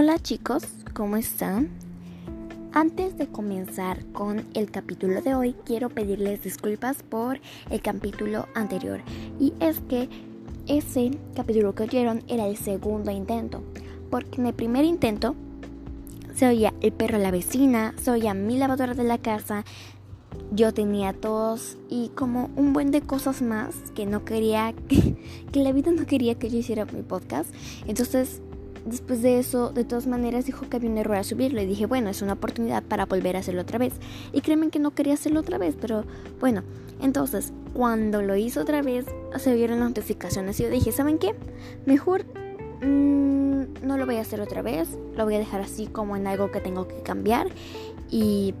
Hola chicos, ¿cómo están? Antes de comenzar con el capítulo de hoy, quiero pedirles disculpas por el capítulo anterior. Y es que ese capítulo que oyeron era el segundo intento. Porque en el primer intento se oía el perro de la vecina, se oía mi lavadora de la casa, yo tenía tos y como un buen de cosas más que no quería, que, que la vida no quería que yo hiciera mi podcast. Entonces Después de eso, de todas maneras, dijo que había un error a subirlo y dije, bueno, es una oportunidad para volver a hacerlo otra vez. Y créeme que no quería hacerlo otra vez, pero bueno, entonces, cuando lo hizo otra vez, se vieron notificaciones y yo dije, ¿saben qué? Mejor mmm, no lo voy a hacer otra vez, lo voy a dejar así como en algo que tengo que cambiar y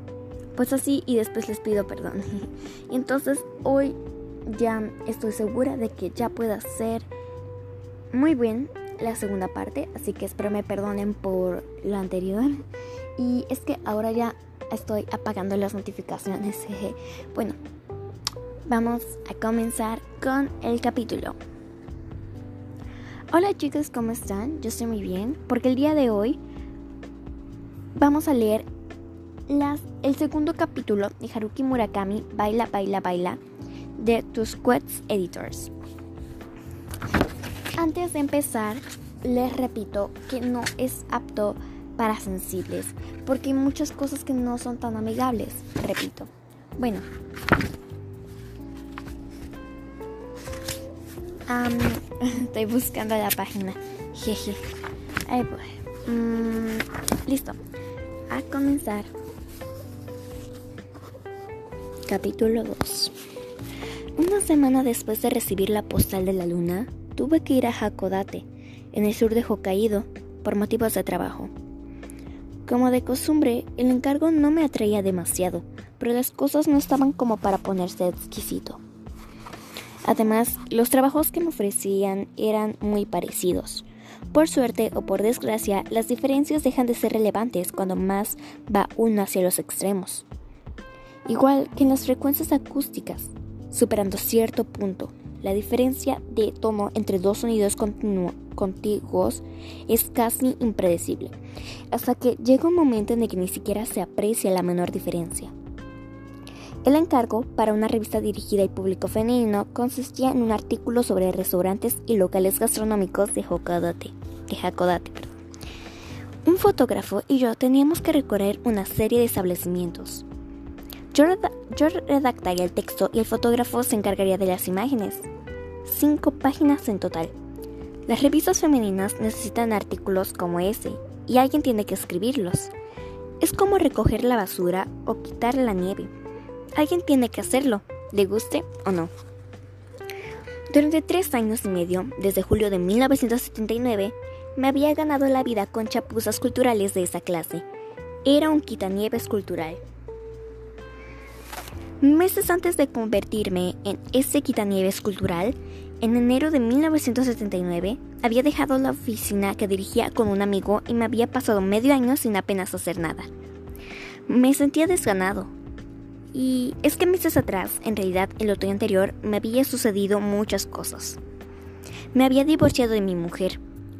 pues así y después les pido perdón. y entonces hoy ya estoy segura de que ya puedo hacer muy bien la segunda parte, así que espero me perdonen por lo anterior. Y es que ahora ya estoy apagando las notificaciones. bueno, vamos a comenzar con el capítulo. Hola chicos, ¿cómo están? Yo estoy muy bien, porque el día de hoy vamos a leer las, el segundo capítulo de Haruki Murakami, Baila, Baila, Baila, de Tusquets Editors. Antes de empezar, les repito que no es apto para sensibles, porque hay muchas cosas que no son tan amigables, repito. Bueno. estoy buscando la página. Jeje. Ahí voy. Mm, listo. A comenzar. Capítulo 2. Una semana después de recibir la postal de la luna, tuve que ir a Hakodate, en el sur de Hokkaido, por motivos de trabajo. Como de costumbre, el encargo no me atraía demasiado, pero las cosas no estaban como para ponerse exquisito. Además, los trabajos que me ofrecían eran muy parecidos. Por suerte o por desgracia, las diferencias dejan de ser relevantes cuando más va uno hacia los extremos. Igual que en las frecuencias acústicas, superando cierto punto, la diferencia de tono entre dos sonidos contiguos es casi impredecible, hasta que llega un momento en el que ni siquiera se aprecia la menor diferencia. El encargo para una revista dirigida al público femenino consistía en un artículo sobre restaurantes y locales gastronómicos de Hakodate. Un fotógrafo y yo teníamos que recorrer una serie de establecimientos, yo, redactaría el texto y el fotógrafo se encargaría de las imágenes. Cinco páginas en total. Las revistas femeninas necesitan artículos como ese y alguien tiene que escribirlos. Es como recoger la basura o quitar la nieve. Alguien tiene que hacerlo, le guste o no. Durante tres años y medio, desde julio de 1979, me había ganado la vida con chapuzas culturales de esa clase. Era un quitanieves cultural. Meses antes de convertirme en ese quitanieves cultural, en enero de 1979, había dejado la oficina que dirigía con un amigo y me había pasado medio año sin apenas hacer nada. Me sentía desganado. Y es que meses atrás, en realidad el otoño anterior, me había sucedido muchas cosas. Me había divorciado de mi mujer.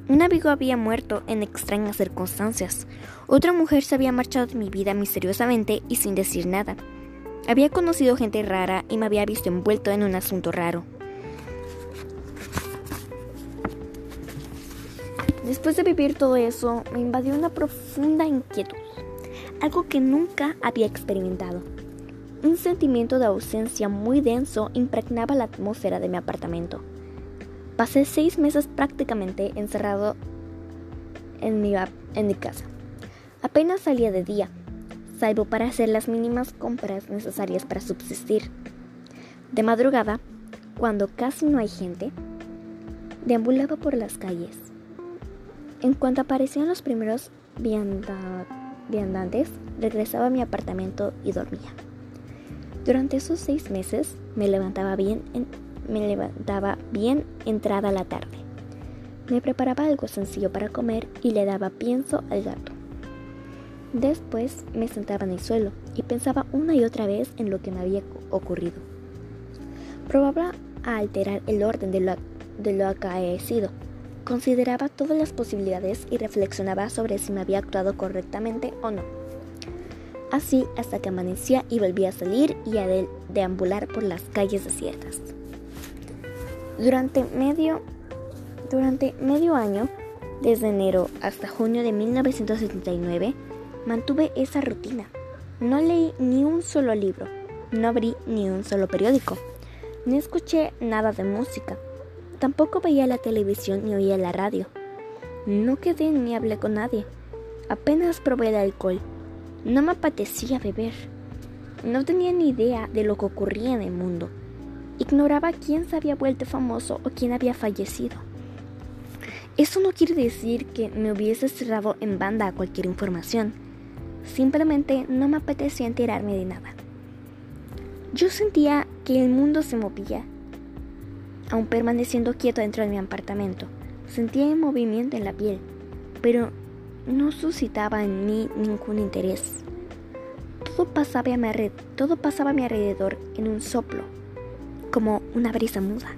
Un amigo había muerto en extrañas circunstancias. Otra mujer se había marchado de mi vida misteriosamente y sin decir nada. Había conocido gente rara y me había visto envuelto en un asunto raro. Después de vivir todo eso, me invadió una profunda inquietud, algo que nunca había experimentado. Un sentimiento de ausencia muy denso impregnaba la atmósfera de mi apartamento. Pasé seis meses prácticamente encerrado en mi, en mi casa. Apenas salía de día salvo para hacer las mínimas compras necesarias para subsistir. De madrugada, cuando casi no hay gente, deambulaba por las calles. En cuanto aparecían los primeros viandantes, regresaba a mi apartamento y dormía. Durante esos seis meses me levantaba bien, me levantaba bien entrada la tarde. Me preparaba algo sencillo para comer y le daba pienso al gato. Después me sentaba en el suelo y pensaba una y otra vez en lo que me había ocurrido. Probaba a alterar el orden de lo, de lo acaecido, consideraba todas las posibilidades y reflexionaba sobre si me había actuado correctamente o no. Así hasta que amanecía y volvía a salir y a deambular por las calles desiertas. Durante medio, durante medio año, desde enero hasta junio de 1979, mantuve esa rutina. No leí ni un solo libro, no abrí ni un solo periódico, no escuché nada de música, tampoco veía la televisión ni oía la radio. No quedé ni hablé con nadie. Apenas probé el alcohol. No me apetecía beber. No tenía ni idea de lo que ocurría en el mundo. Ignoraba quién se había vuelto famoso o quién había fallecido. Eso no quiere decir que me hubiese cerrado en banda a cualquier información. Simplemente no me apetecía enterarme de nada. Yo sentía que el mundo se movía. Aún permaneciendo quieto dentro de mi apartamento, sentía el movimiento en la piel, pero no suscitaba en mí ningún interés. Todo pasaba a mi, todo pasaba a mi alrededor en un soplo como una brisa muda.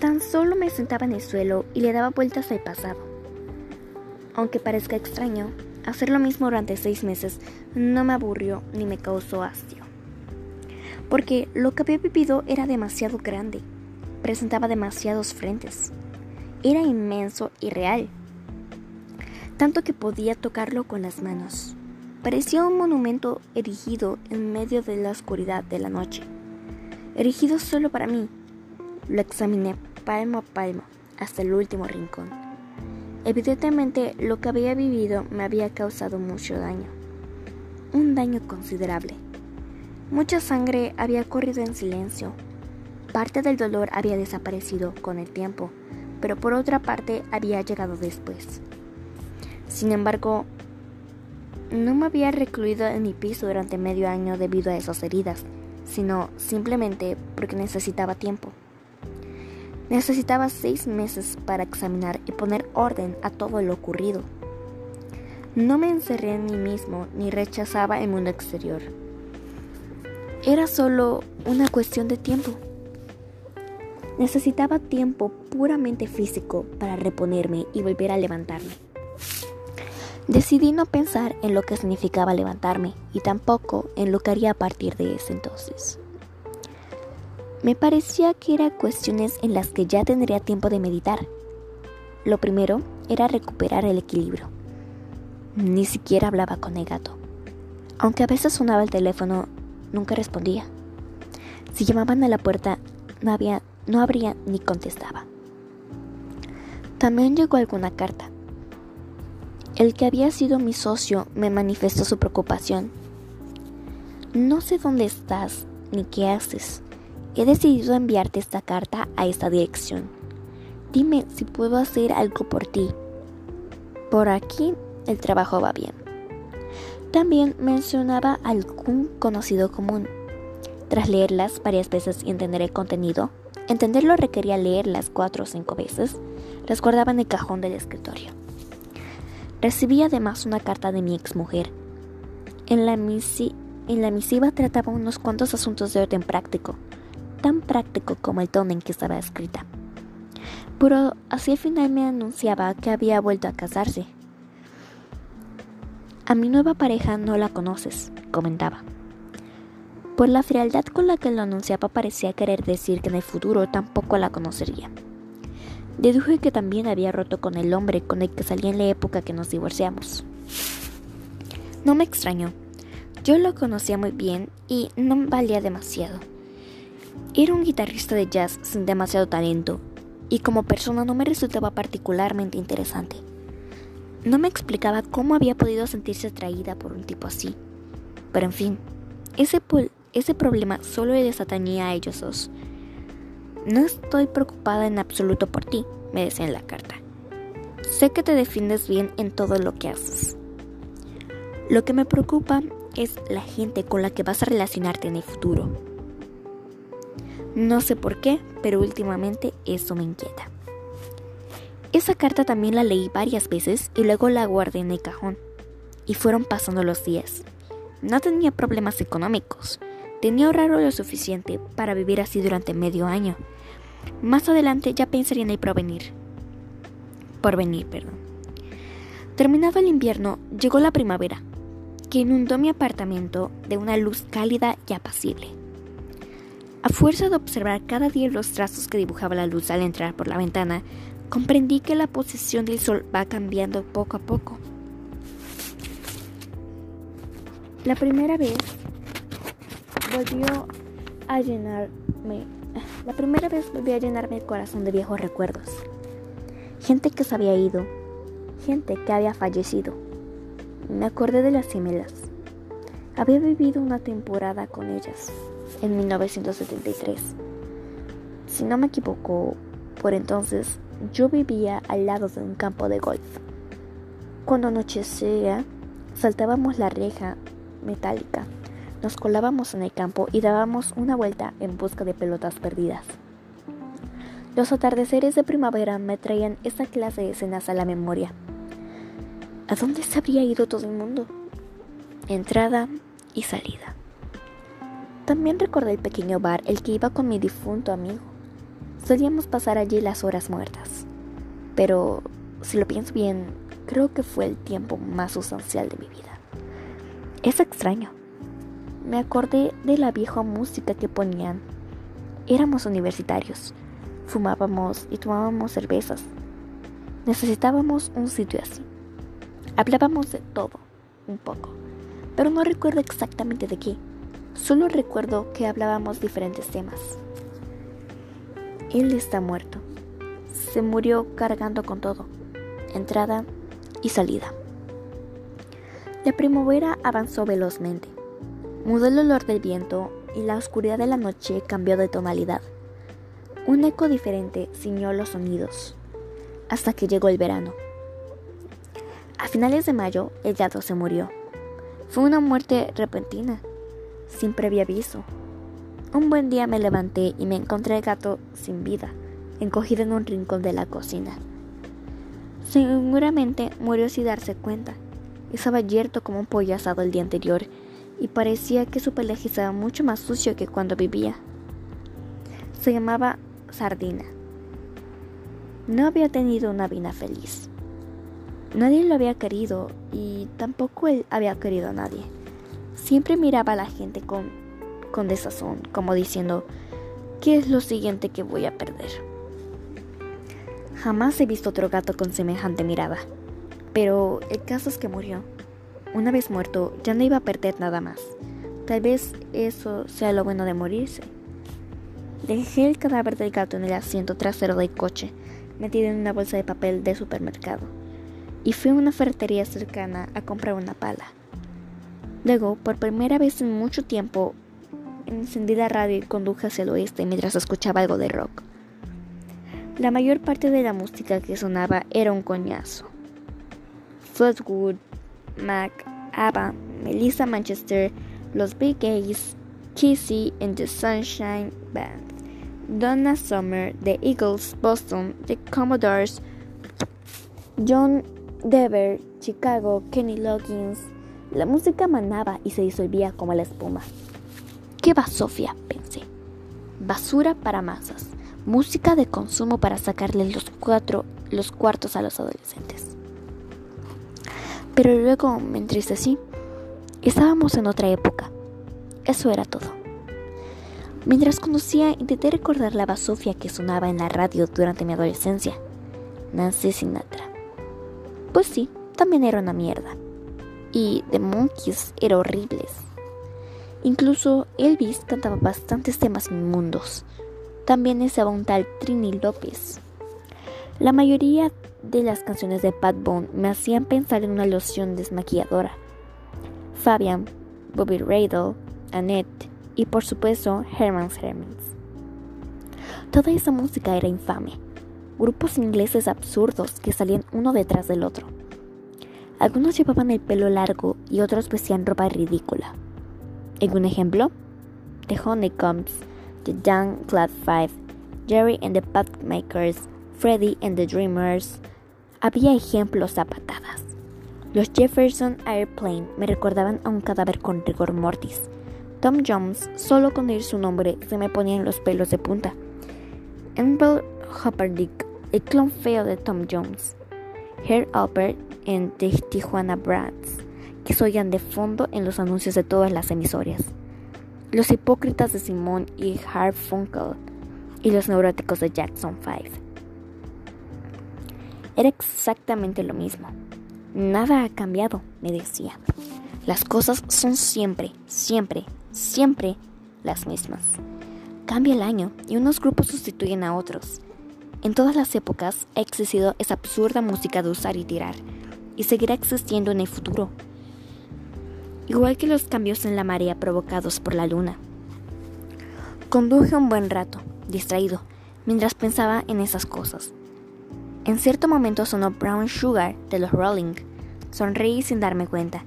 Tan solo me sentaba en el suelo y le daba vueltas al pasado. Aunque parezca extraño, hacer lo mismo durante seis meses no me aburrió ni me causó hastío. Porque lo que había vivido era demasiado grande, presentaba demasiados frentes, era inmenso y real, tanto que podía tocarlo con las manos. Parecía un monumento erigido en medio de la oscuridad de la noche erigido solo para mí. Lo examiné palmo a palmo hasta el último rincón. Evidentemente lo que había vivido me había causado mucho daño, un daño considerable. Mucha sangre había corrido en silencio. Parte del dolor había desaparecido con el tiempo, pero por otra parte había llegado después. Sin embargo, no me había recluido en mi piso durante medio año debido a esas heridas sino simplemente porque necesitaba tiempo. Necesitaba seis meses para examinar y poner orden a todo lo ocurrido. No me encerré en mí mismo ni rechazaba el mundo exterior. Era solo una cuestión de tiempo. Necesitaba tiempo puramente físico para reponerme y volver a levantarme. Decidí no pensar en lo que significaba levantarme y tampoco en lo que haría a partir de ese entonces. Me parecía que eran cuestiones en las que ya tendría tiempo de meditar. Lo primero era recuperar el equilibrio. Ni siquiera hablaba con el gato. Aunque a veces sonaba el teléfono, nunca respondía. Si llamaban a la puerta, no, había, no abría ni contestaba. También llegó alguna carta el que había sido mi socio me manifestó su preocupación. No sé dónde estás ni qué haces. He decidido enviarte esta carta a esta dirección. Dime si puedo hacer algo por ti. Por aquí el trabajo va bien. También mencionaba algún conocido común. Tras leerlas varias veces y entender el contenido, entenderlo requería leerlas cuatro o cinco veces, las guardaba en el cajón del escritorio. Recibí además una carta de mi exmujer. En la, en la misiva trataba unos cuantos asuntos de orden práctico, tan práctico como el tono en que estaba escrita. Pero así al final me anunciaba que había vuelto a casarse. A mi nueva pareja no la conoces, comentaba. Por la frialdad con la que lo anunciaba parecía querer decir que en el futuro tampoco la conocería. Deduje que también había roto con el hombre con el que salía en la época que nos divorciamos. No me extrañó. Yo lo conocía muy bien y no valía demasiado. Era un guitarrista de jazz sin demasiado talento y como persona no me resultaba particularmente interesante. No me explicaba cómo había podido sentirse atraída por un tipo así. Pero en fin, ese, ese problema solo les atañía a ellos dos. No estoy preocupada en absoluto por ti, me decía en la carta. Sé que te defiendes bien en todo lo que haces. Lo que me preocupa es la gente con la que vas a relacionarte en el futuro. No sé por qué, pero últimamente eso me inquieta. Esa carta también la leí varias veces y luego la guardé en el cajón. Y fueron pasando los días. No tenía problemas económicos. Tenía ahorrado lo suficiente para vivir así durante medio año más adelante ya pensaría en el provenir. por venir, perdón. Terminado el invierno, llegó la primavera, que inundó mi apartamento de una luz cálida y apacible. A fuerza de observar cada día los trazos que dibujaba la luz al entrar por la ventana, comprendí que la posición del sol va cambiando poco a poco. La primera vez volvió a llenarme, la primera vez volvió a llenarme el corazón de viejos recuerdos. Gente que se había ido, gente que había fallecido. Me acordé de las gemelas. Había vivido una temporada con ellas en 1973. Si no me equivoco, por entonces yo vivía al lado de un campo de golf. Cuando anochecía, saltábamos la reja metálica, nos colábamos en el campo y dábamos una vuelta en busca de pelotas perdidas. Los atardeceres de primavera me traían esa clase de escenas a la memoria. ¿A dónde se habría ido todo el mundo? Entrada y salida. También recordé el pequeño bar el que iba con mi difunto amigo. Solíamos pasar allí las horas muertas. Pero, si lo pienso bien, creo que fue el tiempo más sustancial de mi vida. Es extraño. Me acordé de la vieja música que ponían. Éramos universitarios. Fumábamos y tomábamos cervezas. Necesitábamos un sitio así. Hablábamos de todo, un poco, pero no recuerdo exactamente de qué. Solo recuerdo que hablábamos diferentes temas. Él está muerto. Se murió cargando con todo, entrada y salida. La primavera avanzó velozmente. Mudó el olor del viento y la oscuridad de la noche cambió de tonalidad. Un eco diferente ciñó los sonidos, hasta que llegó el verano. A finales de mayo, el gato se murió. Fue una muerte repentina, sin previo aviso. Un buen día me levanté y me encontré el gato sin vida, encogido en un rincón de la cocina. Seguramente murió sin darse cuenta. Estaba yerto como un pollo asado el día anterior y parecía que su pelaje estaba mucho más sucio que cuando vivía. Se llamaba Sardina. No había tenido una vida feliz. Nadie lo había querido y tampoco él había querido a nadie. Siempre miraba a la gente con, con desazón, como diciendo, ¿qué es lo siguiente que voy a perder? Jamás he visto otro gato con semejante mirada. Pero el caso es que murió. Una vez muerto, ya no iba a perder nada más. Tal vez eso sea lo bueno de morirse. Dejé el cadáver del gato en el asiento trasero del coche, metido en una bolsa de papel de supermercado, y fui a una ferretería cercana a comprar una pala. Luego, por primera vez en mucho tiempo, encendí la radio y conduje hacia el oeste mientras escuchaba algo de rock. La mayor parte de la música que sonaba era un coñazo. Fleetwood Mac, ABBA, Melissa Manchester, Los Big Gays, Kissy and the Sunshine Band, Donna Summer, The Eagles, Boston, The Commodores, John Dever, Chicago, Kenny Loggins. La música manaba y se disolvía como la espuma. ¿Qué va Sofía? pensé. Basura para masas. Música de consumo para sacarle los, cuatro, los cuartos a los adolescentes. Pero luego me entristecí. Estábamos en otra época. Eso era todo. Mientras conducía, intenté recordar la basofia que sonaba en la radio durante mi adolescencia. Nancy Sinatra. Pues sí, también era una mierda. Y The Monkeys eran horribles. Incluso Elvis cantaba bastantes temas inmundos. También estaba un tal Trini López. La mayoría de las canciones de Pat Bone me hacían pensar en una loción desmaquilladora. Fabian, Bobby Radle, Annette y por supuesto Herman's Hermans. Toda esa música era infame. Grupos ingleses absurdos que salían uno detrás del otro. Algunos llevaban el pelo largo y otros vestían ropa ridícula. En un ejemplo, The Honeycombs, The Young Clad Five, Jerry and the Pathmakers, Freddy and the Dreamers, había ejemplos a patadas. Los Jefferson Airplane me recordaban a un cadáver con rigor mortis. Tom Jones, solo con oír su nombre se me ponían los pelos de punta. Amber Hopperdick, el clon feo de Tom Jones. Hair Albert en The Tijuana Brands, que se oían de fondo en los anuncios de todas las emisoras. Los hipócritas de Simon y Funkel y los neuróticos de Jackson 5. Era exactamente lo mismo. Nada ha cambiado, me decía. Las cosas son siempre, siempre, siempre las mismas. Cambia el año y unos grupos sustituyen a otros. En todas las épocas ha existido esa absurda música de usar y tirar, y seguirá existiendo en el futuro. Igual que los cambios en la marea provocados por la luna. Conduje un buen rato, distraído, mientras pensaba en esas cosas. En cierto momento sonó Brown Sugar de los Rolling. Sonreí sin darme cuenta.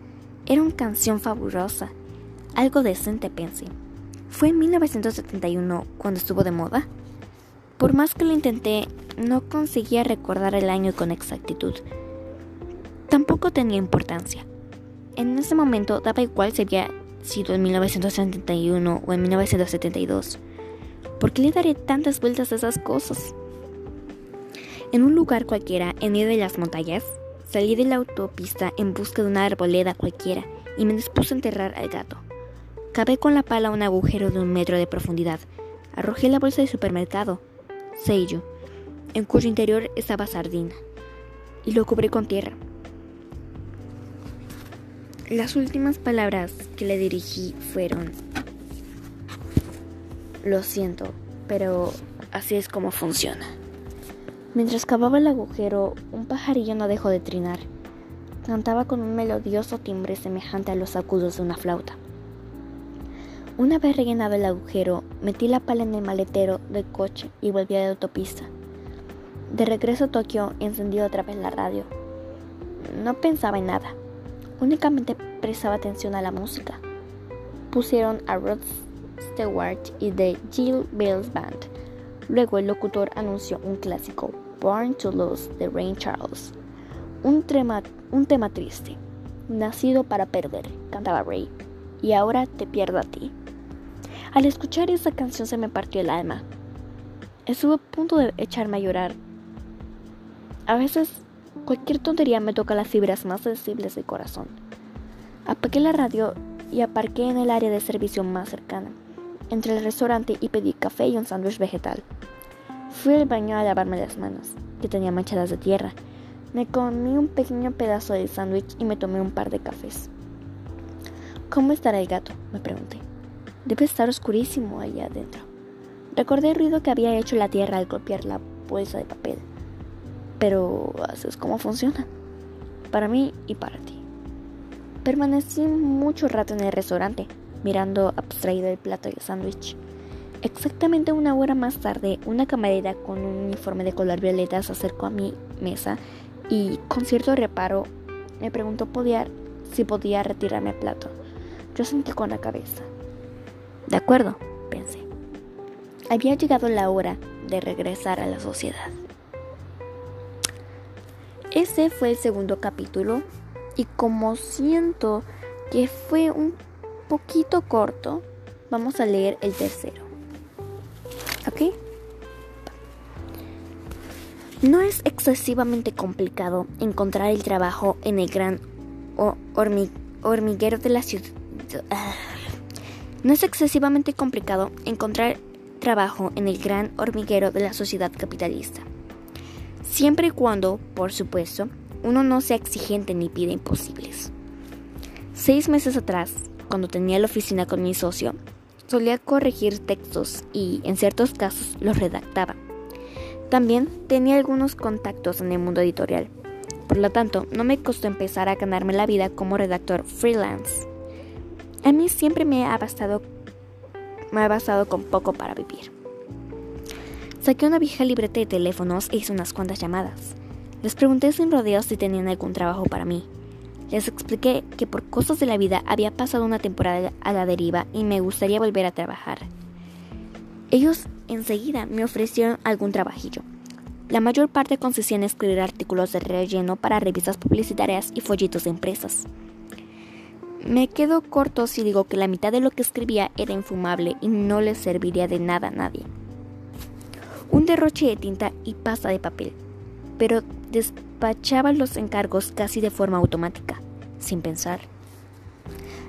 Era una canción fabulosa. Algo decente, pensé. ¿Fue en 1971 cuando estuvo de moda? Por más que lo intenté, no conseguía recordar el año con exactitud. Tampoco tenía importancia. En ese momento daba igual si había sido en 1971 o en 1972. ¿Por qué le daré tantas vueltas a esas cosas? En un lugar cualquiera, en medio de las montañas, salí de la autopista en busca de una arboleda cualquiera y me dispuse a enterrar al gato. Cavé con la pala un agujero de un metro de profundidad. Arrojé la bolsa de supermercado sello, en cuyo interior estaba sardina, y lo cubrí con tierra. Las últimas palabras que le dirigí fueron, lo siento, pero así es como funciona. Mientras cavaba el agujero, un pajarillo no dejó de trinar. Cantaba con un melodioso timbre semejante a los agudos de una flauta. Una vez rellenado el agujero, metí la pala en el maletero del coche y volví a la autopista. De regreso a Tokio, encendí otra vez la radio. No pensaba en nada, únicamente prestaba atención a la música. Pusieron a Rod Stewart y The Jill Bells Band. Luego el locutor anunció un clásico, Born to Lose de Rain Charles. Un, un tema triste. Nacido para perder, cantaba Ray. Y ahora te pierdo a ti. Al escuchar esa canción se me partió el alma. Estuve a punto de echarme a llorar. A veces cualquier tontería me toca las fibras más sensibles del corazón. Apagué la radio y aparqué en el área de servicio más cercana, entre el restaurante y pedí café y un sándwich vegetal. Fui al baño a lavarme las manos, que tenía manchadas de tierra. Me comí un pequeño pedazo de sándwich y me tomé un par de cafés. ¿Cómo estará el gato? me pregunté. Debe estar oscurísimo allá adentro. Recordé el ruido que había hecho la tierra al golpear la bolsa de papel. Pero así es como funciona. Para mí y para ti. Permanecí mucho rato en el restaurante, mirando abstraído el plato de sándwich. Exactamente una hora más tarde, una camarera con un uniforme de color violeta se acercó a mi mesa y, con cierto reparo, me preguntó si podía retirarme el plato. Yo sentí con la cabeza. De acuerdo, pensé. Había llegado la hora de regresar a la sociedad. Ese fue el segundo capítulo y como siento que fue un poquito corto, vamos a leer el tercero. ¿Ok? No es excesivamente complicado encontrar el trabajo en el gran hormiguero de la ciudad. No es excesivamente complicado encontrar trabajo en el gran hormiguero de la sociedad capitalista. Siempre y cuando, por supuesto, uno no sea exigente ni pide imposibles. Seis meses atrás, cuando tenía la oficina con mi socio, solía corregir textos y, en ciertos casos, los redactaba. También tenía algunos contactos en el mundo editorial. Por lo tanto, no me costó empezar a ganarme la vida como redactor freelance. A mí siempre me ha bastado, me ha bastado con poco para vivir. Saqué una vieja libreta de teléfonos e hice unas cuantas llamadas. Les pregunté sin rodeos si tenían algún trabajo para mí. Les expliqué que por cosas de la vida había pasado una temporada a la deriva y me gustaría volver a trabajar. Ellos enseguida me ofrecieron algún trabajillo. La mayor parte consistía en escribir artículos de relleno para revistas publicitarias y folletos de empresas. Me quedo corto si digo que la mitad de lo que escribía era infumable y no le serviría de nada a nadie. Un derroche de tinta y pasta de papel. pero despachaba los encargos casi de forma automática, sin pensar.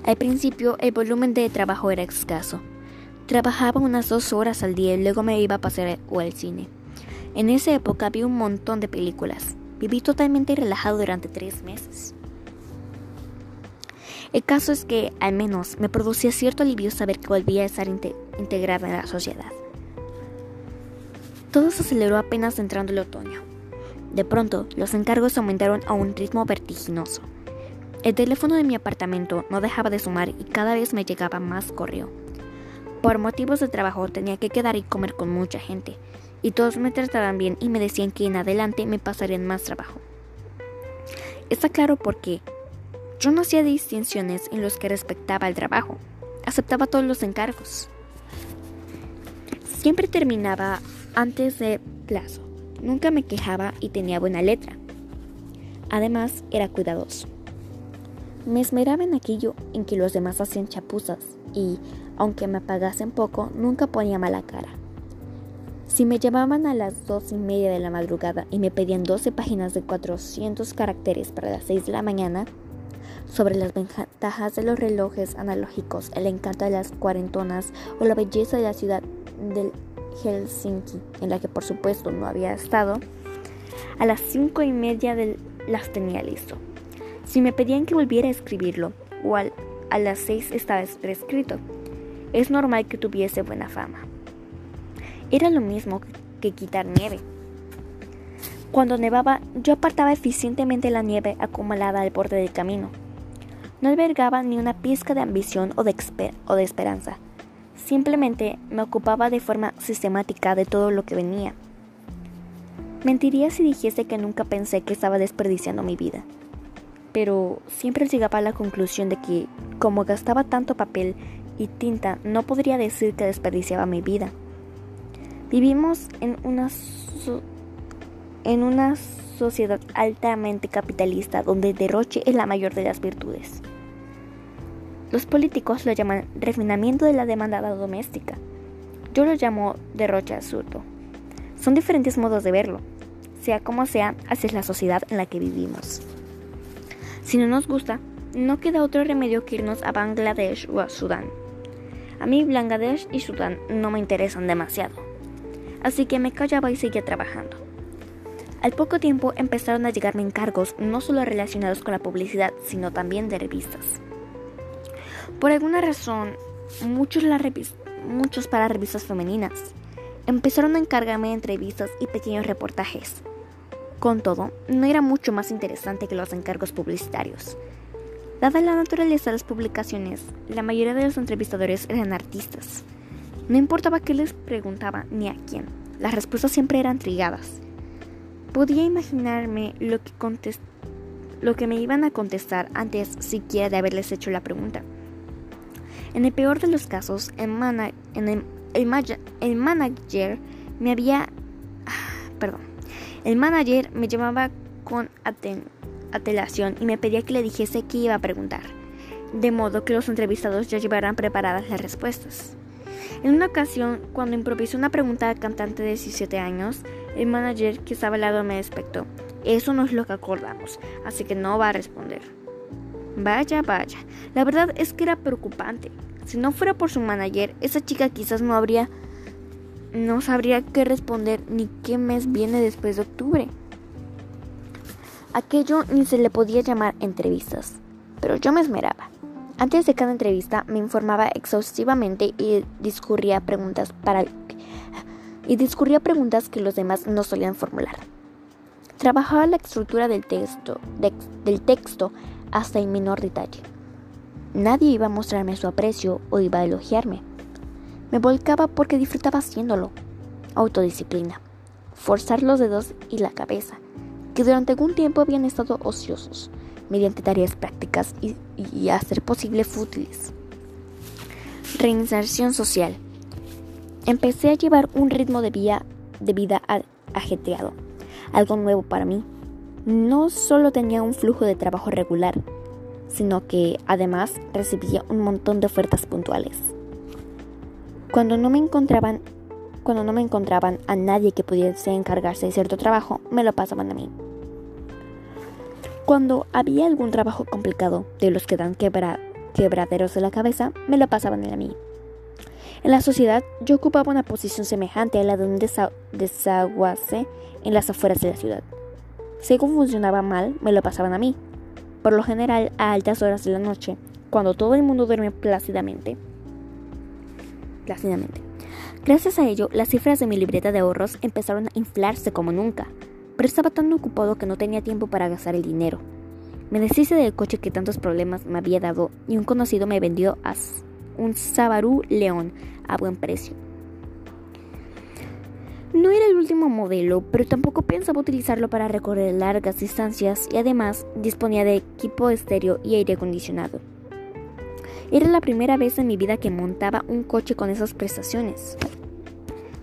Al principio el volumen de trabajo era escaso. Trabajaba unas dos horas al día y luego me iba a pasar o al cine. En esa época vi un montón de películas. Viví totalmente relajado durante tres meses. El caso es que, al menos, me producía cierto alivio saber que volvía a estar integrada en la sociedad. Todo se aceleró apenas entrando el otoño. De pronto, los encargos aumentaron a un ritmo vertiginoso. El teléfono de mi apartamento no dejaba de sumar y cada vez me llegaba más correo. Por motivos de trabajo tenía que quedar y comer con mucha gente, y todos me trataban bien y me decían que en adelante me pasarían más trabajo. Está claro porque yo no hacía distinciones en los que respectaba el trabajo, aceptaba todos los encargos. Siempre terminaba antes de plazo, nunca me quejaba y tenía buena letra. Además, era cuidadoso. Me esmeraba en aquello en que los demás hacían chapuzas y, aunque me pagasen poco, nunca ponía mala cara. Si me llamaban a las dos y media de la madrugada y me pedían 12 páginas de 400 caracteres para las 6 de la mañana, sobre las ventajas de los relojes analógicos, el encanto de las cuarentonas o la belleza de la ciudad del Helsinki, en la que por supuesto no había estado, a las cinco y media las tenía listo. Si me pedían que volviera a escribirlo, o a las seis estaba escrito, es normal que tuviese buena fama. Era lo mismo que quitar nieve. Cuando nevaba, yo apartaba eficientemente la nieve acumulada al borde del camino. No albergaba ni una pizca de ambición o de esperanza. Simplemente me ocupaba de forma sistemática de todo lo que venía. Mentiría si dijese que nunca pensé que estaba desperdiciando mi vida pero siempre llegaba a la conclusión de que, como gastaba tanto papel y tinta, no podría decir que desperdiciaba mi vida. Vivimos en una, en una sociedad altamente capitalista donde el derroche es la mayor de las virtudes. Los políticos lo llaman refinamiento de la demanda doméstica. Yo lo llamo derroche absurdo. Son diferentes modos de verlo. Sea como sea, así es la sociedad en la que vivimos. Si no nos gusta, no queda otro remedio que irnos a Bangladesh o a Sudán. A mí Bangladesh y Sudán no me interesan demasiado, así que me callaba y seguía trabajando. Al poco tiempo empezaron a llegarme encargos no solo relacionados con la publicidad, sino también de revistas. Por alguna razón, muchos, para revistas femeninas empezaron a encargarme entrevistas y pequeños reportajes. Con todo, no era mucho más interesante que los encargos publicitarios. Dada la naturaleza de las publicaciones, la mayoría de los entrevistadores eran artistas. No importaba qué les preguntaba ni a quién, las respuestas siempre eran trigadas. Podía imaginarme lo que me iban a contestar antes siquiera de haberles hecho la pregunta. En el peor de los casos, el, manager me había... Perdón el manager me llamaba con atelación y me pedía que le dijese qué iba a preguntar, de modo que los entrevistados ya llevaran preparadas las respuestas. En una ocasión, cuando improvisé una pregunta al cantante de 17 años, el manager que estaba al lado me despectó. Eso no es lo que acordamos, así que no va a responder. Vaya, vaya. La verdad es que era preocupante. Si no fuera por su manager, esa chica quizás no habría no sabría qué responder ni qué mes viene después de octubre. Aquello ni se le podía llamar entrevistas, pero yo me esmeraba. Antes de cada entrevista me informaba exhaustivamente y discurría preguntas para y discurría preguntas que los demás no solían formular. Trabajaba la estructura del texto, del texto hasta el menor detalle. Nadie iba a mostrarme su aprecio o iba a elogiarme. Me volcaba porque disfrutaba haciéndolo. Autodisciplina. Forzar los dedos y la cabeza, que durante algún tiempo habían estado ociosos, mediante tareas prácticas y, a ser posible fútiles. Reinserción social. Empecé a llevar un ritmo de de vida ajetreado, algo nuevo para mí. No solo tenía un flujo de trabajo regular, sino que además recibía un montón de ofertas puntuales. Cuando no me encontraban, cuando no me encontraban a nadie que pudiese encargarse de cierto trabajo, me lo pasaban a mí. Cuando había algún trabajo complicado de los que dan quebraderos de la cabeza, me lo pasaban a mí. En la sociedad yo ocupaba una posición semejante a la de un desaguase en las afueras de la ciudad. Si algo funcionaba mal, me lo pasaban a mí, por lo general a altas horas de la noche, cuando todo el mundo duerme plácidamente. Plácidamente. Gracias a ello, las cifras de mi libreta de ahorros empezaron a inflarse como nunca, pero estaba tan ocupado que no tenía tiempo para gastar el dinero. Me deshice del coche que tantos problemas me había dado y un conocido me vendió a un Sabarú León a buen precio. No era el último modelo, pero tampoco pensaba utilizarlo para recorrer largas distancias y además disponía de equipo estéreo y aire acondicionado. Era la primera vez en mi vida que montaba un coche con esas prestaciones.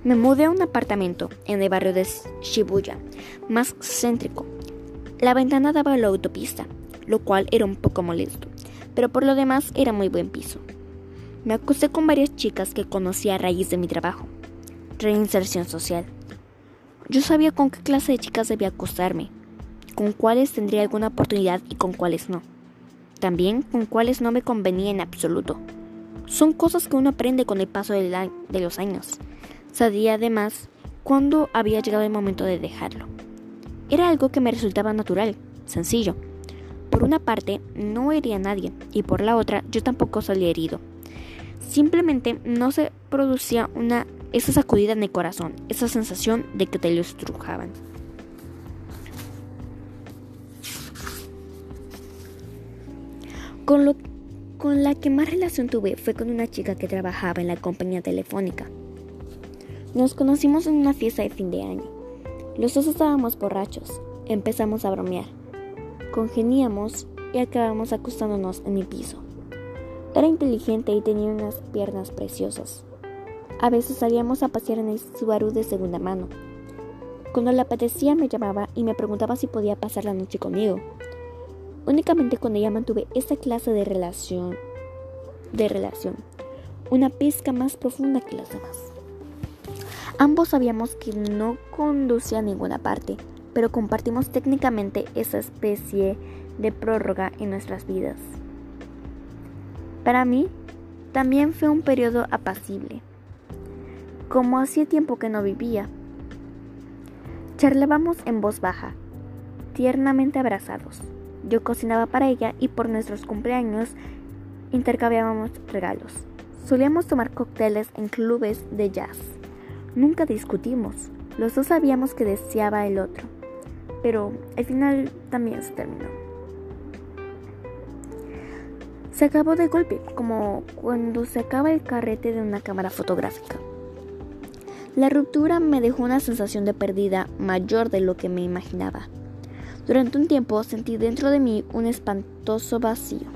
Me mudé a un apartamento en el barrio de Shibuya, más céntrico. La ventana daba a la autopista, lo cual era un poco molesto, pero por lo demás era muy buen piso. Me acosté con varias chicas que conocí a raíz de mi trabajo. Reinserción social. Yo sabía con qué clase de chicas debía acostarme, con cuáles tendría alguna oportunidad y con cuáles no. También con cuáles no me convenía en absoluto. Son cosas que uno aprende con el paso de los años. Sabía además cuándo había llegado el momento de dejarlo. Era algo que me resultaba natural, sencillo. Por una parte, no hería a nadie, y por la otra, yo tampoco salía herido. Simplemente no se producía una esa sacudida en el corazón, esa sensación de que te lo estrujaban. Con, lo, con la que más relación tuve fue con una chica que trabajaba en la compañía telefónica. Nos conocimos en una fiesta de fin de año. Los dos estábamos borrachos. Empezamos a bromear. Congeniamos y acabamos acostándonos en mi piso. Era inteligente y tenía unas piernas preciosas. A veces salíamos a pasear en el Subaru de segunda mano. Cuando le apetecía me llamaba y me preguntaba si podía pasar la noche conmigo. Únicamente con ella mantuve esa clase de relación, de relación, una pizca más profunda que las demás. Ambos sabíamos que no conducía a ninguna parte, pero compartimos técnicamente esa especie de prórroga en nuestras vidas. Para mí, también fue un periodo apacible, como hacía tiempo que no vivía. Charlábamos en voz baja, tiernamente abrazados. Yo cocinaba para ella y por nuestros cumpleaños intercambiábamos regalos. Solíamos tomar cócteles en clubes de jazz. Nunca discutimos. Los dos sabíamos que deseaba el otro. Pero al final también se terminó. Se acabó de golpe, como cuando se acaba el carrete de una cámara fotográfica. La ruptura me dejó una sensación de pérdida mayor de lo que me imaginaba. Durante un tiempo sentí dentro de mí un espantoso vacío.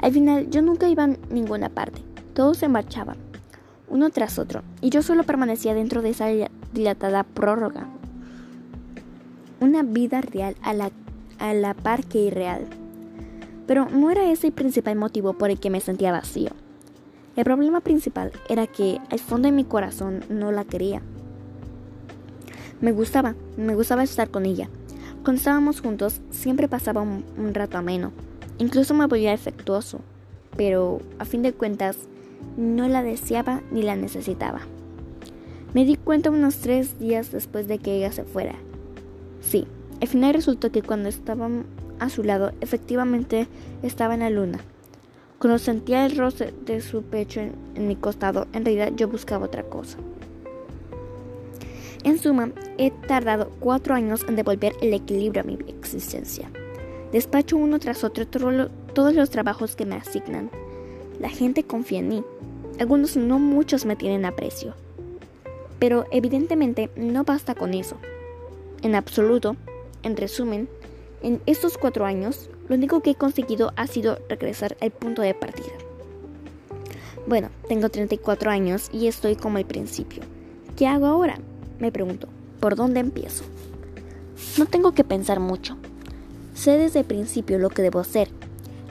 Al final yo nunca iba a ninguna parte, todos se marchaban, uno tras otro, y yo solo permanecía dentro de esa dilatada prórroga. Una vida real a la, a la par que irreal. Pero no era ese el principal motivo por el que me sentía vacío. El problema principal era que al fondo de mi corazón no la quería. Me gustaba, me gustaba estar con ella. Cuando estábamos juntos siempre pasaba un, rato ameno. Incluso me volvía efectuoso. Pero a fin de cuentas no la deseaba ni la necesitaba. Me di cuenta unos tres días después de que ella se fuera. Sí, al final resultó que cuando estaban a su lado efectivamente estaba en la luna. Cuando sentía el roce de su pecho en, mi costado, en realidad yo buscaba otra cosa. En suma, he tardado cuatro años en devolver el equilibrio a mi existencia. Despacho uno tras otro todos los trabajos que me asignan. La gente confía en mí. Algunos no muchos me tienen aprecio. Pero evidentemente no basta con eso. En absoluto, en resumen, en estos cuatro años, lo único que he conseguido ha sido regresar al punto de partida. Bueno, tengo 34 años y estoy como al principio. ¿Qué hago ahora? Me pregunto, ¿por dónde empiezo? No tengo que pensar mucho. Sé desde el principio lo que debo hacer.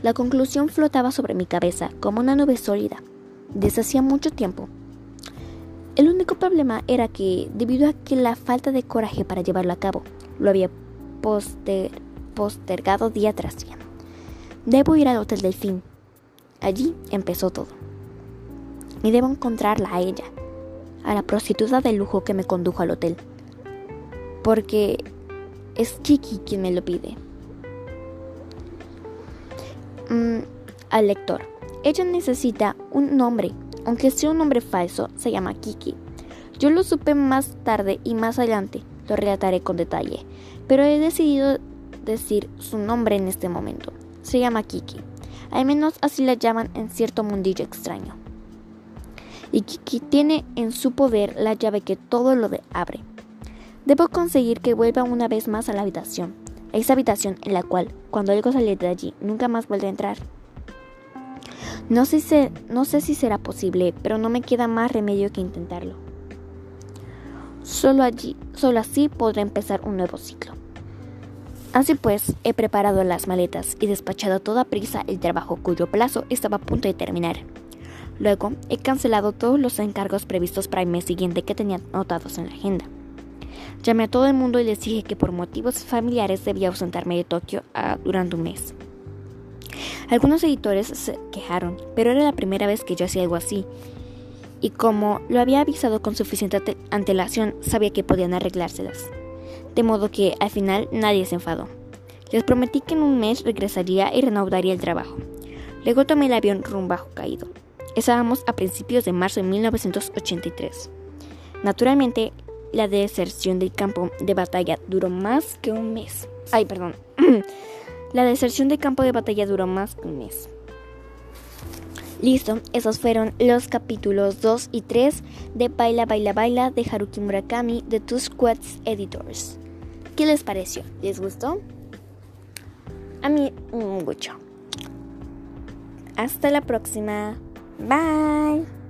La conclusión flotaba sobre mi cabeza como una nube sólida, desde hacía mucho tiempo. El único problema era que, debido a que la falta de coraje para llevarlo a cabo, lo había postergado día tras día. Debo ir al Hotel Delfín. Allí empezó todo. Y debo encontrarla a ella, a la prostituta de lujo que me condujo al hotel. Porque es Chiqui quien me lo pide. Mm, al lector. Ella necesita un nombre, aunque sea un nombre falso, se llama Kiki. Yo lo supe más tarde y más adelante, lo relataré con detalle, pero he decidido decir su nombre en este momento. Se llama Kiki. Al menos así la llaman en cierto mundillo extraño. Y Kiki tiene en su poder la llave que todo lo abre. Debo conseguir que vuelva una vez más a la habitación, esa habitación en la cual, cuando algo sale de allí, nunca más vuelve a entrar. No sé, no sé si será posible, pero no me queda más remedio que intentarlo. Solo allí, solo así podré empezar un nuevo ciclo. Así pues, he preparado las maletas y despachado a toda prisa el trabajo cuyo plazo estaba a punto de terminar. Luego, he cancelado todos los encargos previstos para el mes siguiente que tenía anotados en la agenda. Llamé a todo el mundo y les dije que por motivos familiares debía ausentarme de Tokio ah, durante un mes. Algunos editores se quejaron, pero era la primera vez que yo hacía algo así. Y como lo había avisado con suficiente antelación, sabía que podían arreglárselas. De modo que al final nadie se enfadó. Les prometí que en un mes regresaría y reanudaría el trabajo. Luego tomé el avión rumbo a. Estábamos a principios de marzo de 1983. Naturalmente, la deserción del campo de batalla duró más que un mes. Ay, perdón. La deserción de campo de batalla duró más que un mes. Listo, esos fueron los capítulos 2 y 3 de Baila Baila Baila de Haruki Murakami de Two Squads Editors. ¿Qué les pareció? ¿Les gustó? A mí mucho. Hasta la próxima. Bye.